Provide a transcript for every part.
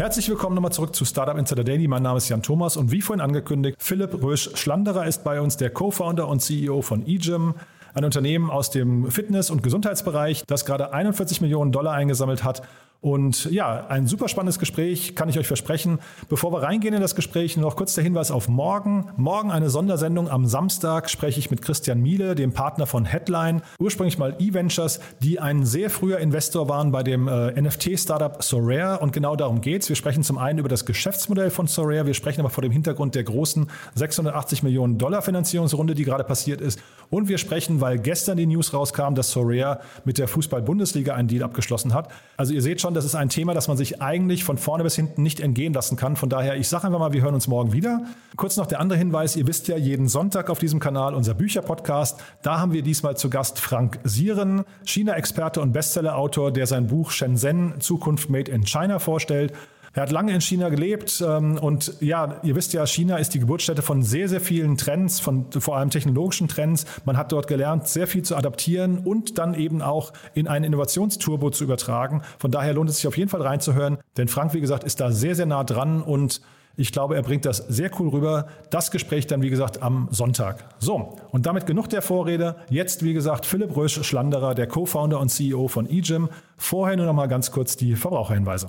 Herzlich willkommen nochmal zurück zu Startup Insider Daily. Mein Name ist Jan Thomas und wie vorhin angekündigt, Philipp Rösch-Schlanderer ist bei uns, der Co-Founder und CEO von eGym, ein Unternehmen aus dem Fitness- und Gesundheitsbereich, das gerade 41 Millionen Dollar eingesammelt hat und ja, ein super spannendes Gespräch, kann ich euch versprechen. Bevor wir reingehen in das Gespräch, noch kurz der Hinweis auf morgen. Morgen eine Sondersendung. Am Samstag spreche ich mit Christian Miele, dem Partner von Headline, ursprünglich mal eVentures, die ein sehr früher Investor waren bei dem äh, NFT-Startup Sorare. Und genau darum geht's. Wir sprechen zum einen über das Geschäftsmodell von Sorare. Wir sprechen aber vor dem Hintergrund der großen 680 Millionen Dollar Finanzierungsrunde, die gerade passiert ist. Und wir sprechen, weil gestern die News rauskam, dass Sorare mit der Fußball-Bundesliga einen Deal abgeschlossen hat. Also ihr seht schon, das ist ein Thema, das man sich eigentlich von vorne bis hinten nicht entgehen lassen kann. Von daher, ich sage einfach mal, wir hören uns morgen wieder. Kurz noch der andere Hinweis, ihr wisst ja, jeden Sonntag auf diesem Kanal unser Bücherpodcast. Da haben wir diesmal zu Gast Frank Sieren, China-Experte und Bestsellerautor, der sein Buch Shenzhen Zukunft Made in China vorstellt. Er hat lange in China gelebt ähm, und ja, ihr wisst ja, China ist die Geburtsstätte von sehr, sehr vielen Trends, von vor allem technologischen Trends. Man hat dort gelernt, sehr viel zu adaptieren und dann eben auch in einen Innovationsturbo zu übertragen. Von daher lohnt es sich auf jeden Fall reinzuhören, denn Frank, wie gesagt, ist da sehr, sehr nah dran und ich glaube, er bringt das sehr cool rüber. Das Gespräch dann, wie gesagt, am Sonntag. So, und damit genug der Vorrede. Jetzt, wie gesagt, Philipp Rösch-Schlanderer, der Co-Founder und CEO von eGym. Vorher nur noch mal ganz kurz die Verbraucherhinweise.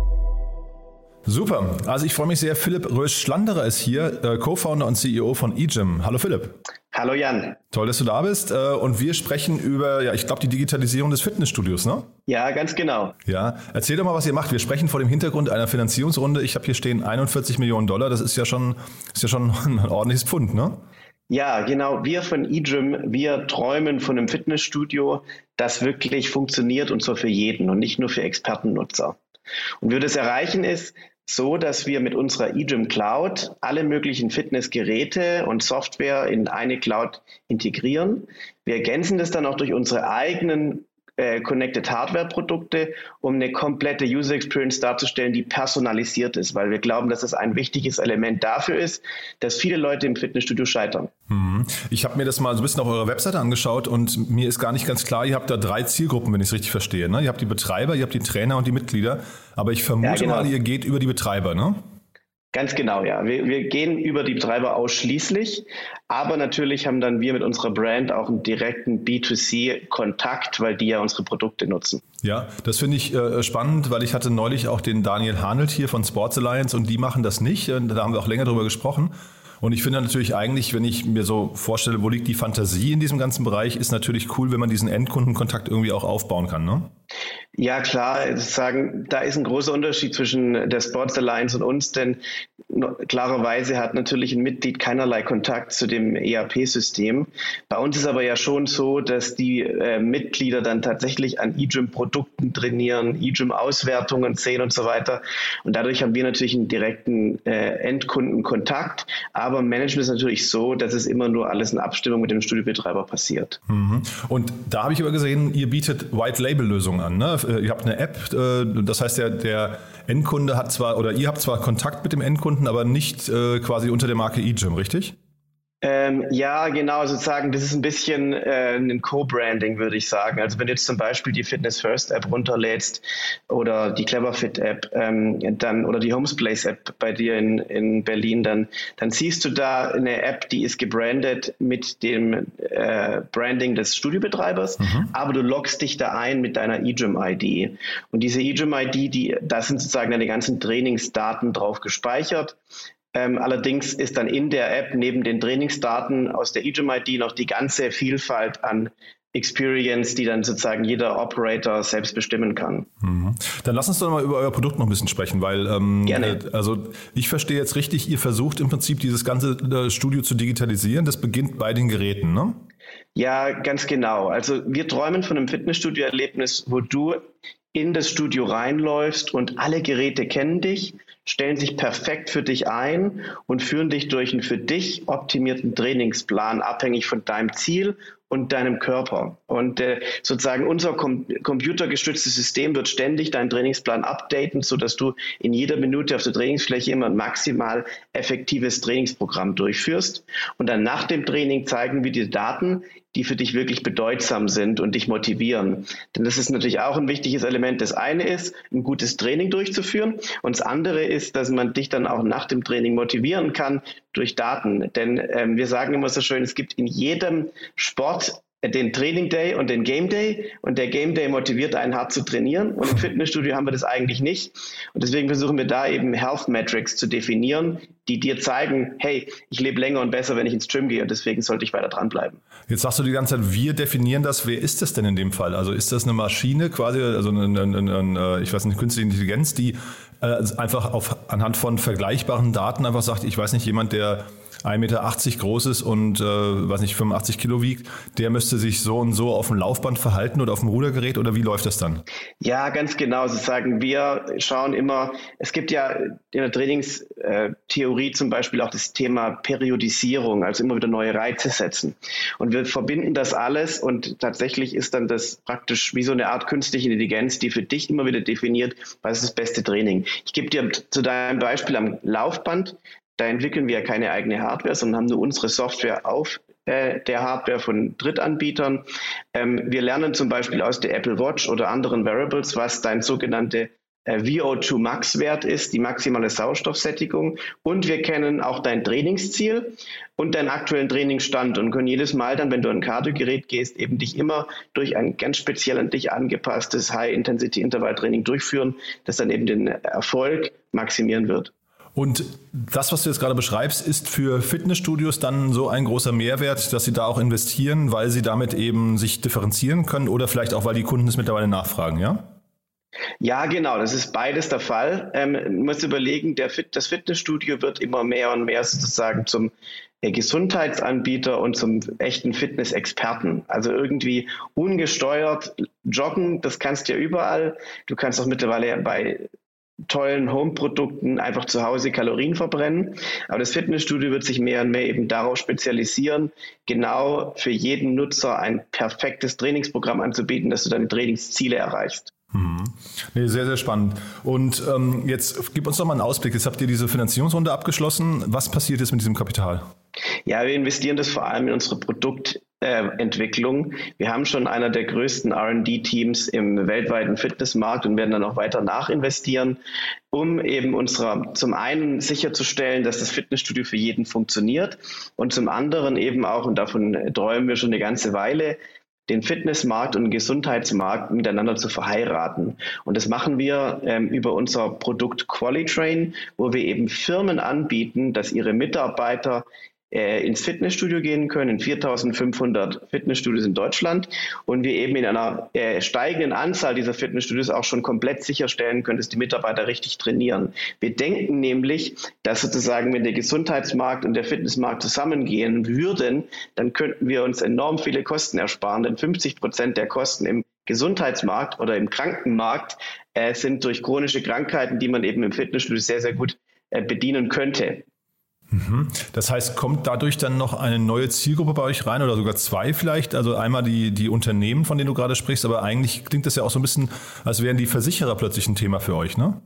Super. Also ich freue mich sehr. Philipp Rösch-Schlanderer ist hier, äh, Co-Founder und CEO von eGym. Hallo Philipp. Hallo Jan. Toll, dass du da bist. Äh, und wir sprechen über, ja, ich glaube, die Digitalisierung des Fitnessstudios, ne? Ja, ganz genau. Ja. Erzähl doch mal, was ihr macht. Wir sprechen vor dem Hintergrund einer Finanzierungsrunde. Ich habe hier stehen 41 Millionen Dollar. Das ist ja schon, ist ja schon ein ordentliches Pfund, ne? Ja, genau. Wir von eGym, wir träumen von einem Fitnessstudio, das wirklich funktioniert und zwar für jeden und nicht nur für Expertennutzer. Und wie wir das erreichen ist, so, dass wir mit unserer eGym Cloud alle möglichen Fitnessgeräte und Software in eine Cloud integrieren. Wir ergänzen das dann auch durch unsere eigenen äh, Connected Hardware Produkte, um eine komplette User Experience darzustellen, die personalisiert ist, weil wir glauben, dass das ein wichtiges Element dafür ist, dass viele Leute im Fitnessstudio scheitern. Mhm. Ich habe mir das mal so ein bisschen auf eurer Webseite angeschaut und mir ist gar nicht ganz klar, ihr habt da drei Zielgruppen, wenn ich es richtig verstehe. Ne? Ihr habt die Betreiber, ihr habt die Trainer und die Mitglieder, aber ich vermute ja, genau. mal, ihr geht über die Betreiber, ne? Ganz genau, ja. Wir, wir gehen über die Betreiber ausschließlich, aber natürlich haben dann wir mit unserer Brand auch einen direkten B2C-Kontakt, weil die ja unsere Produkte nutzen. Ja, das finde ich äh, spannend, weil ich hatte neulich auch den Daniel Hanelt hier von Sports Alliance und die machen das nicht. Da haben wir auch länger drüber gesprochen. Und ich finde natürlich eigentlich, wenn ich mir so vorstelle, wo liegt die Fantasie in diesem ganzen Bereich, ist natürlich cool, wenn man diesen Endkundenkontakt irgendwie auch aufbauen kann. Ne? Ja, klar, sagen, da ist ein großer Unterschied zwischen der Sports Alliance und uns, denn klarerweise hat natürlich ein Mitglied keinerlei Kontakt zu dem ERP-System. Bei uns ist aber ja schon so, dass die äh, Mitglieder dann tatsächlich an eGym-Produkten trainieren, eGym-Auswertungen sehen und so weiter. Und dadurch haben wir natürlich einen direkten äh, Endkundenkontakt. Aber Management ist natürlich so, dass es immer nur alles in Abstimmung mit dem Studiobetreiber passiert. Mhm. Und da habe ich aber gesehen, ihr bietet White-Label-Lösungen an. Ne? Äh, ihr habt eine App, äh, das heißt, der, der Endkunde hat zwar, oder ihr habt zwar Kontakt mit dem Endkunden, aber nicht äh, quasi unter der Marke eGym, richtig? Ähm, ja, genau, sozusagen, das ist ein bisschen äh, ein Co-Branding, würde ich sagen. Also wenn du jetzt zum Beispiel die Fitness First App runterlädst oder die Cleverfit App ähm, dann oder die Homesplace App bei dir in, in Berlin, dann, dann siehst du da eine App, die ist gebrandet mit dem äh, Branding des Studiobetreibers, mhm. aber du loggst dich da ein mit deiner eGym-ID. Und diese eGym-ID, die, da sind sozusagen deine ganzen Trainingsdaten drauf gespeichert. Ähm, allerdings ist dann in der App neben den Trainingsdaten aus der EGM-ID noch die ganze Vielfalt an Experience, die dann sozusagen jeder Operator selbst bestimmen kann. Mhm. Dann lass uns doch mal über euer Produkt noch ein bisschen sprechen, weil ähm, Gerne. Äh, also ich verstehe jetzt richtig, ihr versucht im Prinzip dieses ganze äh, Studio zu digitalisieren. Das beginnt bei den Geräten, ne? Ja, ganz genau. Also wir träumen von einem Fitnessstudio-Erlebnis, wo du in das Studio reinläufst und alle Geräte kennen dich stellen sich perfekt für dich ein und führen dich durch einen für dich optimierten Trainingsplan, abhängig von deinem Ziel und deinem Körper. Und äh, sozusagen unser com computergestütztes System wird ständig deinen Trainingsplan updaten, sodass du in jeder Minute auf der Trainingsfläche immer ein maximal effektives Trainingsprogramm durchführst. Und dann nach dem Training zeigen wir dir Daten, die für dich wirklich bedeutsam sind und dich motivieren. Denn das ist natürlich auch ein wichtiges Element. Das eine ist, ein gutes Training durchzuführen. Und das andere ist, dass man dich dann auch nach dem Training motivieren kann durch Daten. Denn ähm, wir sagen immer so schön, es gibt in jedem Sport den Training Day und den Game Day und der Game Day motiviert einen hart zu trainieren und im Fitnessstudio haben wir das eigentlich nicht und deswegen versuchen wir da eben Health Metrics zu definieren, die dir zeigen, hey, ich lebe länger und besser, wenn ich ins Gym gehe und deswegen sollte ich weiter dranbleiben. Jetzt sagst du die ganze Zeit, wir definieren das. Wer ist das denn in dem Fall? Also ist das eine Maschine quasi, also eine, eine, eine ich weiß nicht, künstliche Intelligenz, die äh, einfach auf, anhand von vergleichbaren Daten einfach sagt, ich weiß nicht, jemand, der 1,80 Meter groß ist und, äh, weiß nicht, 85 Kilo wiegt, der müsste sich so und so auf dem Laufband verhalten oder auf dem Rudergerät oder wie läuft das dann? Ja, ganz genau. Sozusagen, wir schauen immer, es gibt ja in der Trainingstheorie zum Beispiel auch das Thema Periodisierung, also immer wieder neue Reize setzen. Und wir verbinden das alles und tatsächlich ist dann das praktisch wie so eine Art künstliche Intelligenz, die für dich immer wieder definiert, was ist das beste Training. Ich gebe dir zu deinem Beispiel am Laufband da entwickeln wir keine eigene Hardware, sondern haben nur unsere Software auf äh, der Hardware von Drittanbietern. Ähm, wir lernen zum Beispiel aus der Apple Watch oder anderen Wearables, was dein sogenannte äh, VO2 Max Wert ist, die maximale Sauerstoffsättigung. Und wir kennen auch dein Trainingsziel und deinen aktuellen Trainingsstand und können jedes Mal dann, wenn du ein Kardiogerät gehst, eben dich immer durch ein ganz speziell an dich angepasstes High-Intensity-Intervall-Training durchführen, das dann eben den Erfolg maximieren wird. Und das, was du jetzt gerade beschreibst, ist für Fitnessstudios dann so ein großer Mehrwert, dass sie da auch investieren, weil sie damit eben sich differenzieren können oder vielleicht auch, weil die Kunden es mittlerweile nachfragen, ja? Ja, genau, das ist beides der Fall. Ähm, man muss überlegen, Fit, das Fitnessstudio wird immer mehr und mehr sozusagen zum äh, Gesundheitsanbieter und zum echten Fitnessexperten. Also irgendwie ungesteuert joggen, das kannst du ja überall. Du kannst auch mittlerweile bei tollen Home-Produkten einfach zu Hause Kalorien verbrennen. Aber das Fitnessstudio wird sich mehr und mehr eben darauf spezialisieren, genau für jeden Nutzer ein perfektes Trainingsprogramm anzubieten, dass du deine Trainingsziele erreichst. Mhm. Nee, sehr, sehr spannend. Und ähm, jetzt gib uns doch mal einen Ausblick. Jetzt habt ihr diese Finanzierungsrunde abgeschlossen. Was passiert jetzt mit diesem Kapital? Ja, wir investieren das vor allem in unsere Produktentwicklung. wir haben schon einer der größten RD-Teams im weltweiten Fitnessmarkt und werden dann auch weiter nachinvestieren, um eben unserer zum einen sicherzustellen, dass das Fitnessstudio für jeden funktioniert und zum anderen eben auch, und davon träumen wir schon eine ganze Weile, den Fitnessmarkt und den Gesundheitsmarkt miteinander zu verheiraten. Und das machen wir ähm, über unser Produkt Qualitrain, wo wir eben Firmen anbieten, dass ihre Mitarbeiter äh, ins Fitnessstudio gehen können, in 4500 Fitnessstudios in Deutschland und wir eben in einer äh, steigenden Anzahl dieser Fitnessstudios auch schon komplett sicherstellen können, dass die Mitarbeiter richtig trainieren. Wir denken nämlich, dass sozusagen, wenn der Gesundheitsmarkt und der Fitnessmarkt zusammengehen würden, dann könnten wir uns enorm viele Kosten ersparen, denn 50 Prozent der Kosten im Gesundheitsmarkt oder im Krankenmarkt äh, sind durch chronische Krankheiten, die man eben im Fitnessstudio sehr, sehr gut äh, bedienen könnte. Mhm. Das heißt, kommt dadurch dann noch eine neue Zielgruppe bei euch rein oder sogar zwei vielleicht? Also einmal die, die Unternehmen, von denen du gerade sprichst, aber eigentlich klingt das ja auch so ein bisschen, als wären die Versicherer plötzlich ein Thema für euch, ne?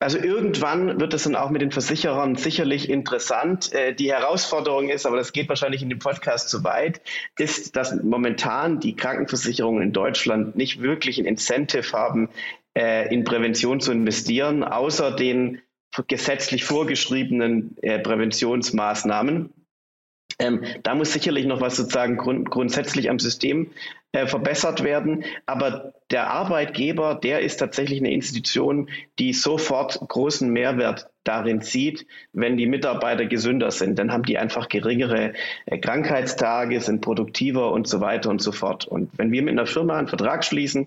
Also irgendwann wird es dann auch mit den Versicherern sicherlich interessant. Äh, die Herausforderung ist, aber das geht wahrscheinlich in dem Podcast zu weit, ist, dass momentan die Krankenversicherungen in Deutschland nicht wirklich ein Incentive haben, äh, in Prävention zu investieren, außer den gesetzlich vorgeschriebenen äh, Präventionsmaßnahmen. Ähm, da muss sicherlich noch was sozusagen grund grundsätzlich am System äh, verbessert werden. Aber der Arbeitgeber, der ist tatsächlich eine Institution, die sofort großen Mehrwert darin sieht, wenn die Mitarbeiter gesünder sind. Dann haben die einfach geringere äh, Krankheitstage, sind produktiver und so weiter und so fort. Und wenn wir mit einer Firma einen Vertrag schließen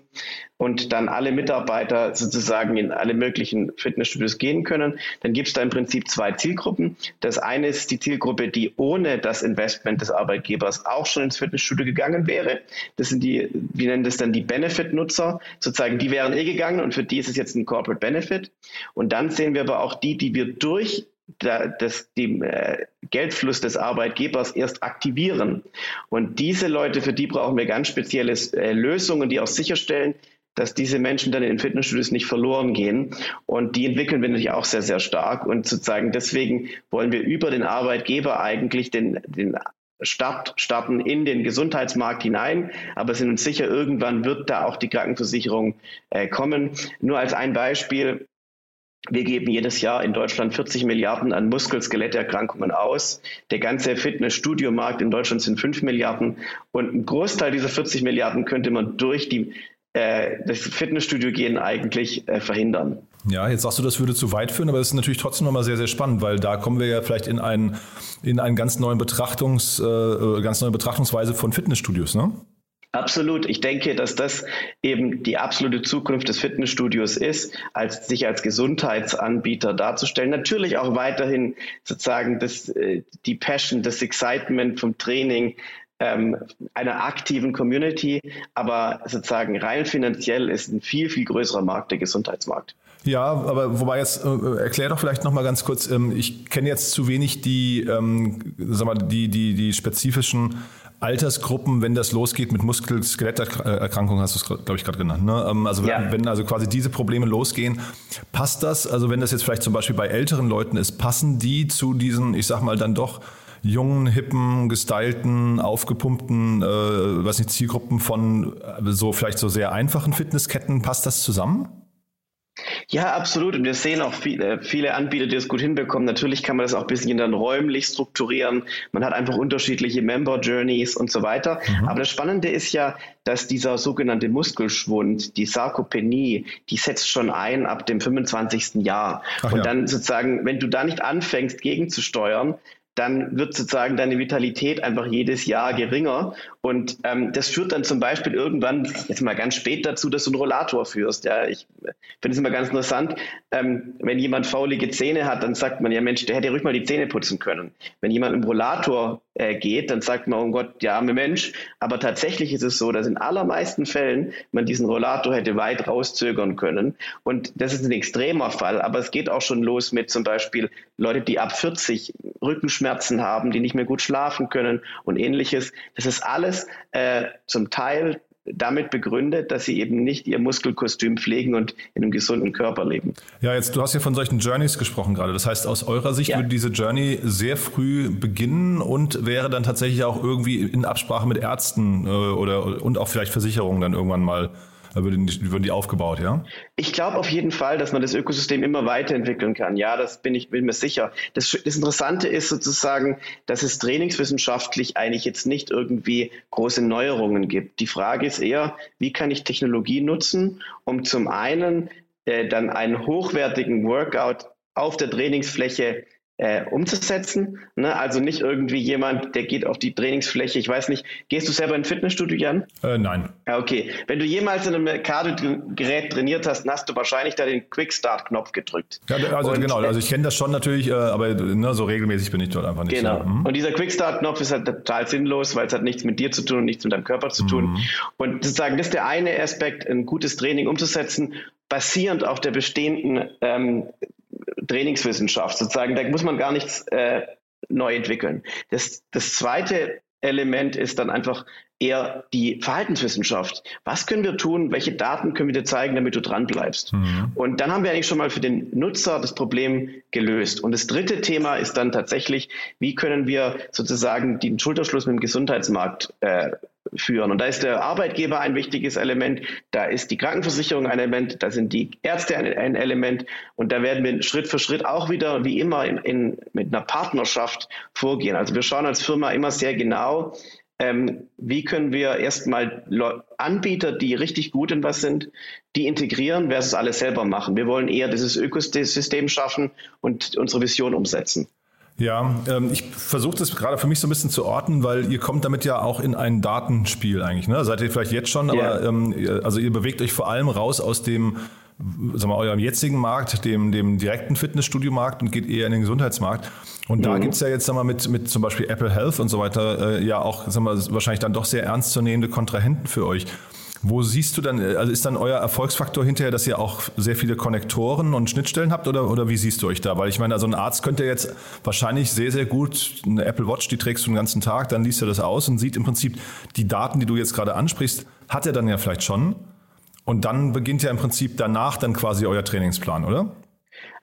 und dann alle Mitarbeiter sozusagen in alle möglichen Fitnessstudios gehen können, dann gibt es da im Prinzip zwei Zielgruppen. Das eine ist die Zielgruppe, die ohne das Investment des Arbeitgebers auch schon ins Fitnessstudio gegangen wäre. Das sind die, wir nennen das dann die Benefit-Nutzer. Sozusagen, die wären eh gegangen und für die ist es jetzt ein Corporate Benefit. Und dann sehen wir aber auch die, die wir durch das, den äh, Geldfluss des Arbeitgebers erst aktivieren. Und diese Leute, für die brauchen wir ganz spezielle äh, Lösungen, die auch sicherstellen, dass diese Menschen dann in den Fitnessstudios nicht verloren gehen. Und die entwickeln wir natürlich auch sehr, sehr stark. Und sozusagen deswegen wollen wir über den Arbeitgeber eigentlich den, den Start, starten in den Gesundheitsmarkt hinein, aber sind uns sicher, irgendwann wird da auch die Krankenversicherung äh, kommen. Nur als ein Beispiel, wir geben jedes Jahr in Deutschland 40 Milliarden an Muskel-Skeletterkrankungen aus. Der ganze Fitnessstudiomarkt in Deutschland sind 5 Milliarden. Und ein Großteil dieser 40 Milliarden könnte man durch die, äh, das Fitnessstudio gehen eigentlich äh, verhindern. Ja, jetzt sagst du, das würde zu weit führen, aber das ist natürlich trotzdem nochmal sehr, sehr spannend, weil da kommen wir ja vielleicht in einen, in einen ganz neuen Betrachtungs, äh, ganz neue Betrachtungsweise von Fitnessstudios, ne? Absolut. Ich denke, dass das eben die absolute Zukunft des Fitnessstudios ist, als sich als Gesundheitsanbieter darzustellen. Natürlich auch weiterhin sozusagen das, äh, die Passion, das Excitement vom Training, ähm, einer aktiven Community, aber sozusagen rein finanziell ist ein viel, viel größerer Markt der Gesundheitsmarkt. Ja, aber wobei jetzt äh, erklär doch vielleicht noch mal ganz kurz. Ähm, ich kenne jetzt zu wenig die, ähm, sag mal, die die die spezifischen Altersgruppen, wenn das losgeht mit Muskel-Skeletterkrankungen, hast du es, glaube ich, gerade genannt. Ne? Ähm, also ja. wenn also quasi diese Probleme losgehen, passt das, also wenn das jetzt vielleicht zum Beispiel bei älteren Leuten ist, passen die zu diesen, ich sag mal, dann doch jungen, hippen, gestylten, aufgepumpten, äh, weiß nicht, Zielgruppen von äh, so vielleicht so sehr einfachen Fitnessketten, passt das zusammen? Ja, absolut. Und wir sehen auch viele, viele Anbieter, die das gut hinbekommen. Natürlich kann man das auch ein bisschen dann räumlich strukturieren. Man hat einfach unterschiedliche Member Journeys und so weiter. Mhm. Aber das Spannende ist ja, dass dieser sogenannte Muskelschwund, die Sarkopenie, die setzt schon ein ab dem 25. Jahr. Ach und ja. dann sozusagen, wenn du da nicht anfängst, gegenzusteuern, dann wird sozusagen deine Vitalität einfach jedes Jahr geringer. Und ähm, das führt dann zum Beispiel irgendwann, jetzt mal ganz spät dazu, dass du einen Rollator führst. Ja, ich finde es immer ganz interessant. Ähm, wenn jemand faulige Zähne hat, dann sagt man ja, Mensch, der hätte ruhig mal die Zähne putzen können. Wenn jemand im Rollator geht, dann sagt man, oh Gott, der arme Mensch. Aber tatsächlich ist es so, dass in allermeisten Fällen man diesen Rollator hätte weit rauszögern können. Und das ist ein extremer Fall. Aber es geht auch schon los mit zum Beispiel Leute, die ab 40 Rückenschmerzen haben, die nicht mehr gut schlafen können und ähnliches. Das ist alles äh, zum Teil damit begründet, dass sie eben nicht ihr Muskelkostüm pflegen und in einem gesunden Körper leben. Ja, jetzt du hast ja von solchen Journeys gesprochen gerade. Das heißt, aus eurer Sicht ja. würde diese Journey sehr früh beginnen und wäre dann tatsächlich auch irgendwie in Absprache mit Ärzten äh, oder und auch vielleicht Versicherungen dann irgendwann mal würden die, würden die aufgebaut, ja? Ich glaube auf jeden Fall, dass man das Ökosystem immer weiterentwickeln kann. Ja, das bin ich bin mir sicher. Das, das Interessante ist sozusagen, dass es trainingswissenschaftlich eigentlich jetzt nicht irgendwie große Neuerungen gibt. Die Frage ist eher, wie kann ich Technologie nutzen, um zum einen äh, dann einen hochwertigen Workout auf der Trainingsfläche äh, umzusetzen. Ne? Also nicht irgendwie jemand, der geht auf die Trainingsfläche. Ich weiß nicht, gehst du selber in ein Fitnessstudio, Jan? Äh, nein. Okay. Wenn du jemals in einem Cardio-Gerät trainiert hast, dann hast du wahrscheinlich da den Quick-Start-Knopf gedrückt. Ja, also und, genau, also ich kenne das schon natürlich, äh, aber ne, so regelmäßig bin ich dort einfach nicht. Genau. Mhm. Und dieser Quick-Start-Knopf ist halt total sinnlos, weil es hat nichts mit dir zu tun und nichts mit deinem Körper zu tun. Mhm. Und sozusagen, das ist der eine Aspekt, ein gutes Training umzusetzen, basierend auf der bestehenden ähm, Trainingswissenschaft sozusagen. Da muss man gar nichts äh, neu entwickeln. Das, das zweite Element ist dann einfach eher die Verhaltenswissenschaft. Was können wir tun? Welche Daten können wir dir zeigen, damit du dran bleibst? Mhm. Und dann haben wir eigentlich schon mal für den Nutzer das Problem gelöst. Und das dritte Thema ist dann tatsächlich, wie können wir sozusagen den Schulterschluss mit dem Gesundheitsmarkt äh, führen. Und da ist der Arbeitgeber ein wichtiges Element, da ist die Krankenversicherung ein Element, da sind die Ärzte ein, ein Element und da werden wir Schritt für Schritt auch wieder wie immer in, in, mit einer Partnerschaft vorgehen. Also wir schauen als Firma immer sehr genau, ähm, wie können wir erstmal Anbieter, die richtig gut in was sind, die integrieren versus alles selber machen. Wir wollen eher dieses Ökosystem schaffen und unsere Vision umsetzen. Ja, ähm, ich versuche das gerade für mich so ein bisschen zu orten, weil ihr kommt damit ja auch in ein Datenspiel eigentlich. Ne? Seid ihr vielleicht jetzt schon, yeah. aber ähm, also ihr bewegt euch vor allem raus aus dem sagen wir, eurem jetzigen Markt, dem, dem direkten Fitnessstudio-Markt und geht eher in den Gesundheitsmarkt. Und mhm. da gibt's ja jetzt sagen wir, mit, mit zum Beispiel Apple Health und so weiter äh, ja auch sagen wir, wahrscheinlich dann doch sehr ernstzunehmende Kontrahenten für euch. Wo siehst du dann, also ist dann euer Erfolgsfaktor hinterher, dass ihr auch sehr viele Konnektoren und Schnittstellen habt oder, oder wie siehst du euch da? Weil ich meine, also ein Arzt könnte jetzt wahrscheinlich sehr, sehr gut eine Apple Watch, die trägst du den ganzen Tag, dann liest er das aus und sieht im Prinzip die Daten, die du jetzt gerade ansprichst, hat er dann ja vielleicht schon. Und dann beginnt ja im Prinzip danach dann quasi euer Trainingsplan, oder?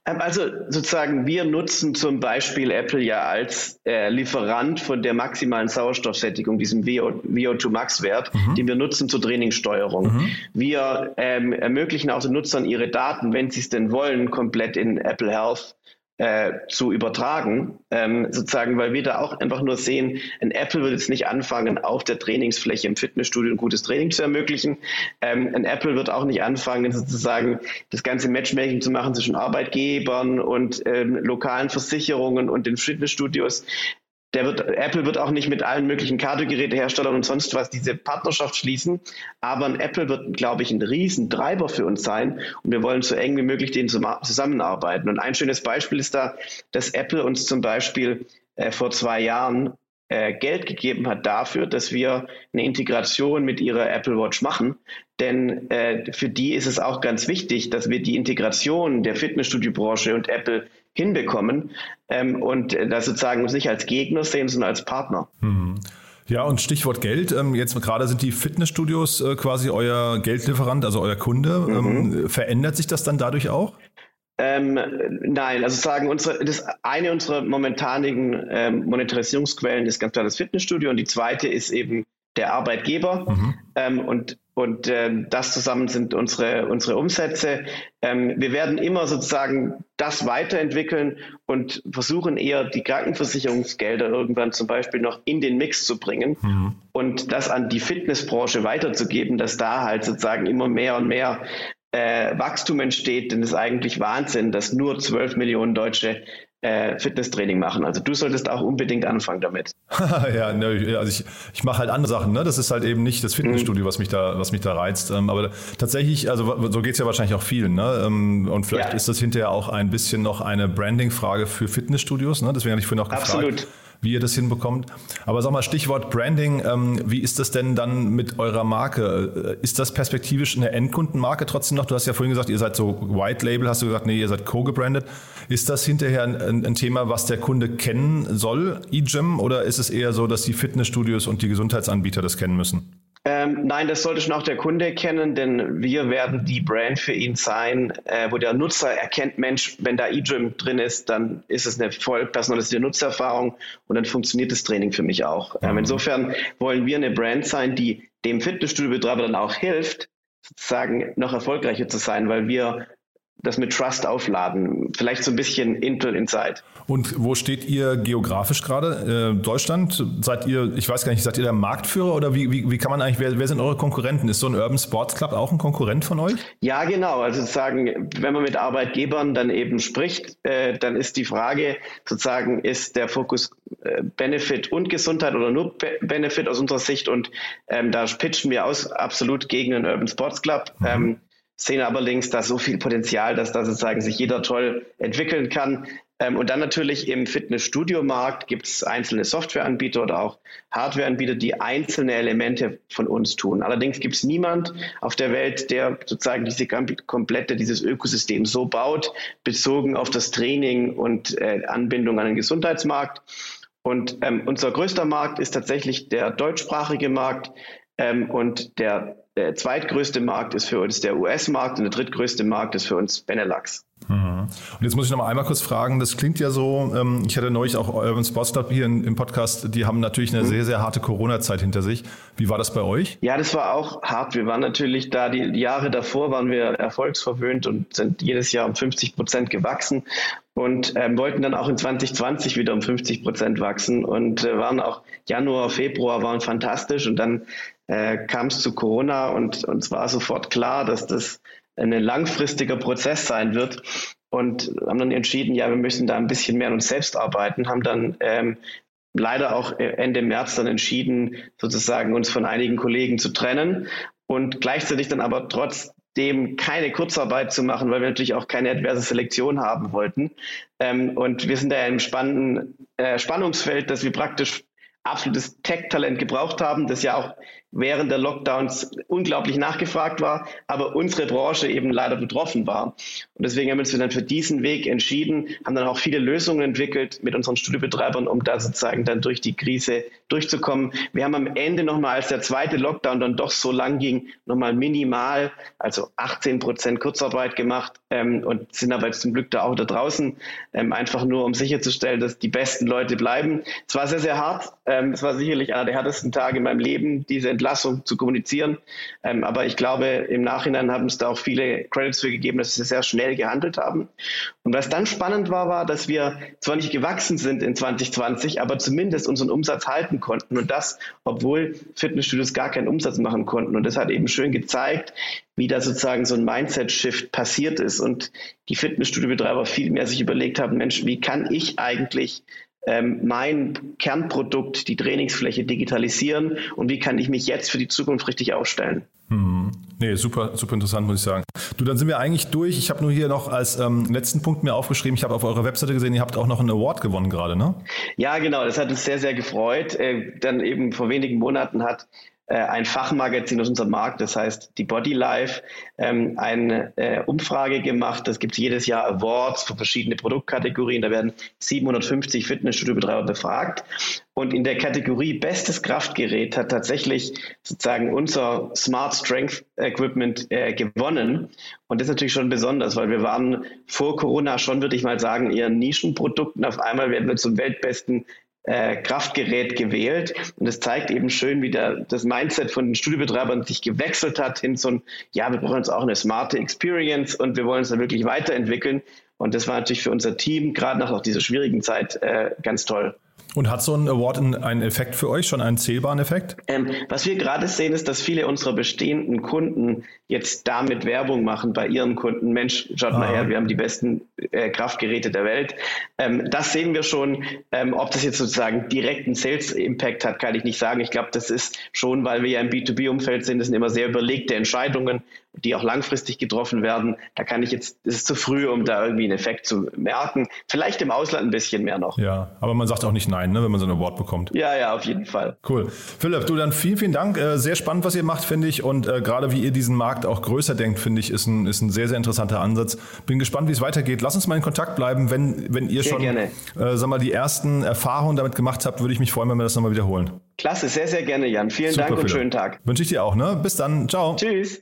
Ähm, also sozusagen, wir nutzen zum Beispiel Apple ja als äh, Lieferant von der maximalen Sauerstoffsättigung, diesem VO, VO2 Max-Wert, mhm. den wir nutzen zur Trainingssteuerung. Mhm. Wir ähm, ermöglichen auch den Nutzern ihre Daten, wenn sie es denn wollen, komplett in Apple Health äh, zu übertragen, ähm, sozusagen, weil wir da auch einfach nur sehen, ein Apple wird jetzt nicht anfangen, auf der Trainingsfläche im Fitnessstudio ein gutes Training zu ermöglichen. Ähm, ein Apple wird auch nicht anfangen, sozusagen das ganze Matchmaking zu machen zwischen Arbeitgebern und ähm, lokalen Versicherungen und den Fitnessstudios der wird, Apple wird auch nicht mit allen möglichen Kardiogeräteherstellern und sonst was diese Partnerschaft schließen. Aber ein Apple wird, glaube ich, ein Riesentreiber für uns sein. Und wir wollen so eng wie möglich denen zusammenarbeiten. Und ein schönes Beispiel ist da, dass Apple uns zum Beispiel äh, vor zwei Jahren äh, Geld gegeben hat dafür, dass wir eine Integration mit ihrer Apple Watch machen. Denn äh, für die ist es auch ganz wichtig, dass wir die Integration der Fitnessstudiobranche und Apple hinbekommen ähm, und äh, da sozusagen uns nicht als Gegner sehen, sondern als Partner. Mhm. Ja, und Stichwort Geld. Ähm, jetzt gerade sind die Fitnessstudios äh, quasi euer Geldlieferant, also euer Kunde. Mhm. Ähm, verändert sich das dann dadurch auch? Ähm, nein, also sagen unsere, das eine unserer momentanigen ähm, Monetarisierungsquellen ist ganz klar das Fitnessstudio und die zweite ist eben der Arbeitgeber. Mhm. Ähm, und und ähm, das zusammen sind unsere, unsere Umsätze. Ähm, wir werden immer sozusagen das weiterentwickeln und versuchen eher die Krankenversicherungsgelder irgendwann zum Beispiel noch in den Mix zu bringen mhm. und das an die Fitnessbranche weiterzugeben, dass da halt sozusagen immer mehr und mehr äh, Wachstum entsteht. Denn es ist eigentlich Wahnsinn, dass nur 12 Millionen Deutsche äh, Fitnesstraining machen. Also du solltest auch unbedingt anfangen damit. ja, ne, also ich, ich mache halt andere Sachen. Ne? Das ist halt eben nicht das Fitnessstudio, mhm. was mich da, was mich da reizt. Ähm, aber tatsächlich, also so geht es ja wahrscheinlich auch vielen. Ne? Ähm, und vielleicht ja. ist das hinterher auch ein bisschen noch eine Branding-Frage für Fitnessstudios. Ne? Deswegen habe ich vorhin auch gefragt. Absolut wie ihr das hinbekommt. Aber sag mal, Stichwort Branding, ähm, wie ist das denn dann mit eurer Marke? Äh, ist das perspektivisch eine Endkundenmarke trotzdem noch? Du hast ja vorhin gesagt, ihr seid so White Label, hast du gesagt, nee, ihr seid co-gebrandet. Ist das hinterher ein, ein, Thema, was der Kunde kennen soll, eGym, oder ist es eher so, dass die Fitnessstudios und die Gesundheitsanbieter das kennen müssen? Ähm, nein, das sollte schon auch der Kunde kennen, denn wir werden die Brand für ihn sein, äh, wo der Nutzer erkennt, Mensch, wenn da eGym drin ist, dann ist es eine voll personalisierte Nutzererfahrung und dann funktioniert das Training für mich auch. Ähm, mhm. insofern wollen wir eine Brand sein, die dem Fitnessstudio-Betreiber dann auch hilft, sozusagen noch erfolgreicher zu sein, weil wir das mit Trust aufladen. Vielleicht so ein bisschen Intel Inside. Und wo steht ihr geografisch gerade? Äh, Deutschland? Seid ihr, ich weiß gar nicht, seid ihr der Marktführer oder wie, wie, wie kann man eigentlich, wer, wer sind eure Konkurrenten? Ist so ein Urban Sports Club auch ein Konkurrent von euch? Ja, genau. Also sozusagen, wenn man mit Arbeitgebern dann eben spricht, äh, dann ist die Frage sozusagen, ist der Fokus äh, Benefit und Gesundheit oder nur Be Benefit aus unserer Sicht? Und ähm, da pitchen wir aus absolut gegen den Urban Sports Club. Mhm. Ähm, sehen aber links da so viel Potenzial, dass da sozusagen sich jeder toll entwickeln kann. Ähm, und dann natürlich im Fitnessstudio-Markt gibt es einzelne Softwareanbieter oder auch Hardwareanbieter, die einzelne Elemente von uns tun. Allerdings gibt es niemand auf der Welt, der sozusagen diese komplette, dieses Ökosystem so baut, bezogen auf das Training und äh, Anbindung an den Gesundheitsmarkt. Und ähm, unser größter Markt ist tatsächlich der deutschsprachige Markt ähm, und der, der zweitgrößte Markt ist für uns der US-Markt und der drittgrößte Markt ist für uns Benelux. Mhm. Und jetzt muss ich noch mal einmal kurz fragen, das klingt ja so, ähm, ich hatte neulich auch Urban Sports Club hier im Podcast, die haben natürlich eine mhm. sehr, sehr harte Corona-Zeit hinter sich. Wie war das bei euch? Ja, das war auch hart. Wir waren natürlich da, die Jahre davor waren wir erfolgsverwöhnt und sind jedes Jahr um 50 Prozent gewachsen und ähm, wollten dann auch in 2020 wieder um 50 Prozent wachsen und äh, waren auch Januar, Februar waren fantastisch und dann äh, kam es zu Corona und uns war sofort klar, dass das ein langfristiger Prozess sein wird und haben dann entschieden, ja, wir müssen da ein bisschen mehr an uns selbst arbeiten, haben dann ähm, leider auch Ende März dann entschieden, sozusagen uns von einigen Kollegen zu trennen und gleichzeitig dann aber trotzdem keine Kurzarbeit zu machen, weil wir natürlich auch keine adverse Selektion haben wollten. Ähm, und wir sind da im spannenden äh, Spannungsfeld, dass wir praktisch absolutes Tech-Talent gebraucht haben, das ja auch während der Lockdowns unglaublich nachgefragt war, aber unsere Branche eben leider betroffen war. Und deswegen haben wir uns dann für diesen Weg entschieden, haben dann auch viele Lösungen entwickelt mit unseren Studiobetreibern, um da sozusagen dann durch die Krise durchzukommen. Wir haben am Ende nochmal, als der zweite Lockdown dann doch so lang ging, nochmal minimal, also 18 Prozent Kurzarbeit gemacht ähm, und sind aber jetzt zum Glück da auch da draußen, ähm, einfach nur um sicherzustellen, dass die besten Leute bleiben. Es war sehr, sehr hart. Ähm, es war sicherlich einer der härtesten Tage in meinem Leben, diese Entlassung zu kommunizieren. Ähm, aber ich glaube, im Nachhinein haben es da auch viele Credits für gegeben, dass sie sehr schnell gehandelt haben. Und was dann spannend war, war, dass wir zwar nicht gewachsen sind in 2020, aber zumindest unseren Umsatz halten konnten. Und das, obwohl Fitnessstudios gar keinen Umsatz machen konnten. Und das hat eben schön gezeigt, wie da sozusagen so ein Mindset-Shift passiert ist und die Fitnessstudiobetreiber viel mehr sich überlegt haben, Mensch, wie kann ich eigentlich ähm, mein Kernprodukt, die Trainingsfläche digitalisieren und wie kann ich mich jetzt für die Zukunft richtig aufstellen. Hm. Nee, super, super interessant, muss ich sagen. Du, dann sind wir eigentlich durch. Ich habe nur hier noch als ähm, letzten Punkt mir aufgeschrieben, ich habe auf eurer Webseite gesehen, ihr habt auch noch einen Award gewonnen gerade, ne? Ja, genau, das hat uns sehr, sehr gefreut. Äh, dann eben vor wenigen Monaten hat ein Fachmagazin aus unserem Markt, das heißt die Body Life, ähm, eine äh, Umfrage gemacht. Es gibt jedes Jahr Awards für verschiedene Produktkategorien. Da werden 750 Fitnessstudiobetreiber befragt. Und in der Kategorie Bestes Kraftgerät hat tatsächlich sozusagen unser Smart Strength Equipment äh, gewonnen. Und das ist natürlich schon besonders, weil wir waren vor Corona schon, würde ich mal sagen, eher Nischenprodukten. Auf einmal werden wir zum weltbesten äh, Kraftgerät gewählt. Und es zeigt eben schön, wie der, das Mindset von den Studiobetreibern sich gewechselt hat hin zu, ja, wir brauchen jetzt auch eine smarte Experience und wir wollen uns da wirklich weiterentwickeln. Und das war natürlich für unser Team, gerade nach dieser schwierigen Zeit, äh, ganz toll. Und hat so ein Award einen Effekt für euch, schon einen zählbaren Effekt? Ähm, was wir gerade sehen, ist, dass viele unserer bestehenden Kunden jetzt damit Werbung machen bei ihren Kunden. Mensch, schaut ah. mal her, wir haben die besten äh, Kraftgeräte der Welt. Ähm, das sehen wir schon. Ähm, ob das jetzt sozusagen direkten Sales-Impact hat, kann ich nicht sagen. Ich glaube, das ist schon, weil wir ja im B2B-Umfeld sind, das sind immer sehr überlegte Entscheidungen, die auch langfristig getroffen werden. Da kann ich jetzt, es ist zu früh, um da irgendwie einen Effekt zu merken. Vielleicht im Ausland ein bisschen mehr noch. Ja, aber man sagt auch nicht nein, ne, wenn man so ein Award bekommt. Ja, ja, auf jeden Fall. Cool. Philipp, du dann vielen, vielen Dank. Äh, sehr spannend, was ihr macht, finde ich. Und äh, gerade wie ihr diesen Markt auch größer denkt, finde ich, ist ein, ist ein sehr, sehr interessanter Ansatz. Bin gespannt, wie es weitergeht. Lass uns mal in Kontakt bleiben. Wenn, wenn ihr sehr schon gerne. Äh, sag mal, die ersten Erfahrungen damit gemacht habt, würde ich mich freuen, wenn wir das nochmal wiederholen. Klasse, sehr, sehr gerne, Jan. Vielen Super, Dank und Philipp. schönen Tag. Wünsche ich dir auch. Ne? Bis dann. Ciao. Tschüss.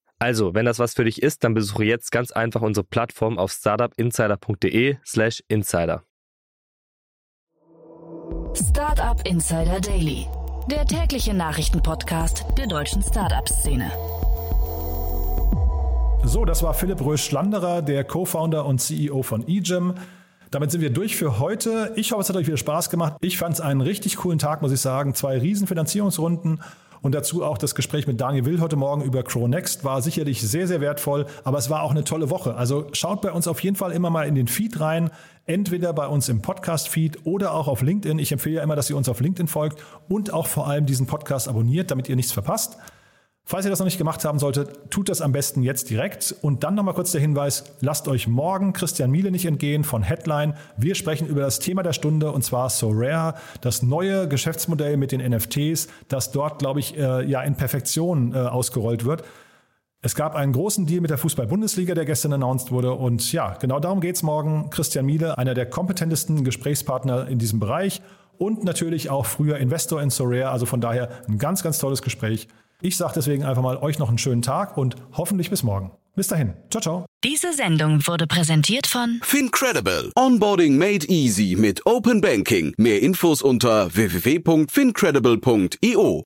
Also, wenn das was für dich ist, dann besuche jetzt ganz einfach unsere Plattform auf startupinsider.de/slash insider. Startup Insider Daily, der tägliche Nachrichtenpodcast der deutschen Startup-Szene. So, das war Philipp Rösch-Schlanderer, der Co-Founder und CEO von eGym. Damit sind wir durch für heute. Ich hoffe, es hat euch wieder Spaß gemacht. Ich fand es einen richtig coolen Tag, muss ich sagen. Zwei riesen Finanzierungsrunden Und dazu auch das Gespräch mit Daniel Will heute Morgen über Cronext war sicherlich sehr, sehr wertvoll, aber es war auch eine tolle Woche. Also schaut bei uns auf jeden Fall immer mal in den Feed rein, entweder bei uns im Podcast-Feed oder auch auf LinkedIn. Ich empfehle ja immer, dass ihr uns auf LinkedIn folgt und auch vor allem diesen Podcast abonniert, damit ihr nichts verpasst. Falls ihr das noch nicht gemacht haben solltet, tut das am besten jetzt direkt. Und dann nochmal kurz der Hinweis, lasst euch morgen Christian Miele nicht entgehen von Headline. Wir sprechen über das Thema der Stunde und zwar So Rare, das neue Geschäftsmodell mit den NFTs, das dort, glaube ich, äh, ja in Perfektion äh, ausgerollt wird. Es gab einen großen Deal mit der Fußball-Bundesliga, der gestern announced wurde. Und ja, genau darum geht es morgen. Christian Miele, einer der kompetentesten Gesprächspartner in diesem Bereich und natürlich auch früher Investor in Sorare. Also von daher ein ganz, ganz tolles Gespräch. Ich sage deswegen einfach mal euch noch einen schönen Tag und hoffentlich bis morgen. Bis dahin. Ciao, ciao. Diese Sendung wurde präsentiert von Fincredible. Onboarding made easy mit Open Banking. Mehr Infos unter www.fincredible.io.